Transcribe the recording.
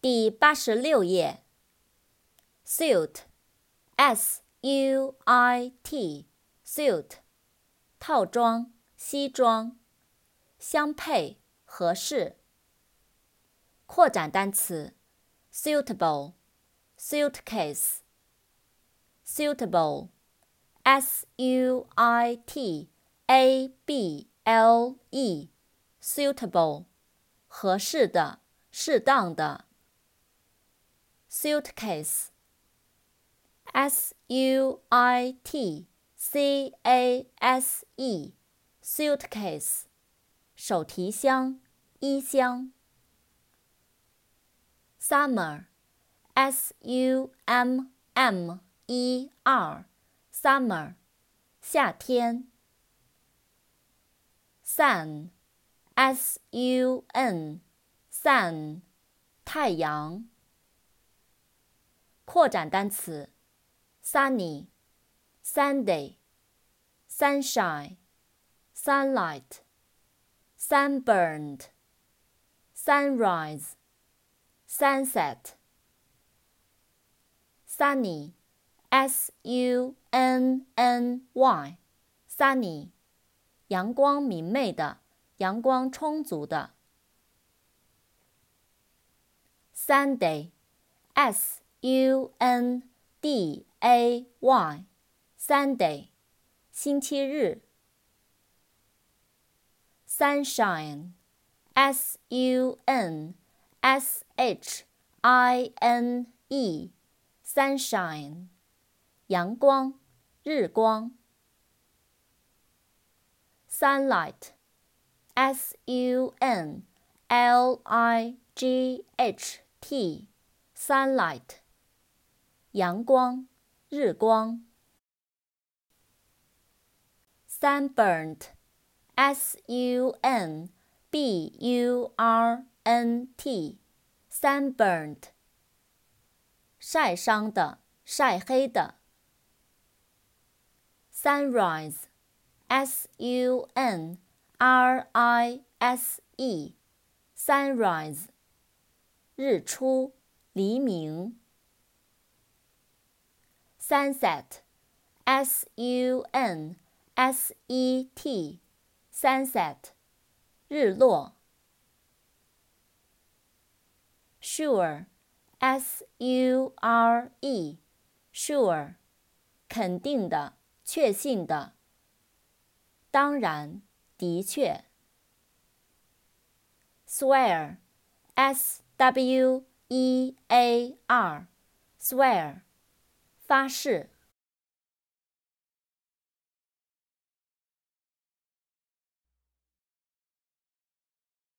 第八十六页。suit，s u i t，suit，套装、西装，相配、合适。扩展单词：suitable，suitcase，suitable，s u i t a b l e，suitable，合适的。适当的。Suitcase，s u i t c a s e，suitcase，手提箱、衣箱。summer，s u m m e r，summer，夏天。sun，s u n。sun，太阳。扩展单词：sunny、Sunday、sunshine、sunlight、sunburned、sunrise、sunset。sunny，s u n n y，sunny，阳光明媚的，阳光充足的。Sunday, S U N D A Y, Sunday, 星期日。Sunshine, S U N S H I N E, sunshine, 阳光，日光。Sunlight, S U N L I G H T sunlight 阳光日光 sunburnt s u n b u r n t sunburnt 晒伤的晒黑的 sunrise s u n r i s e sunrise 日出，黎明。Sunset，S U N S E T，sunset，日落。Sure，S U R E，sure，肯定的，确信的。当然，的确。Swear，S W E A R，swear，发誓。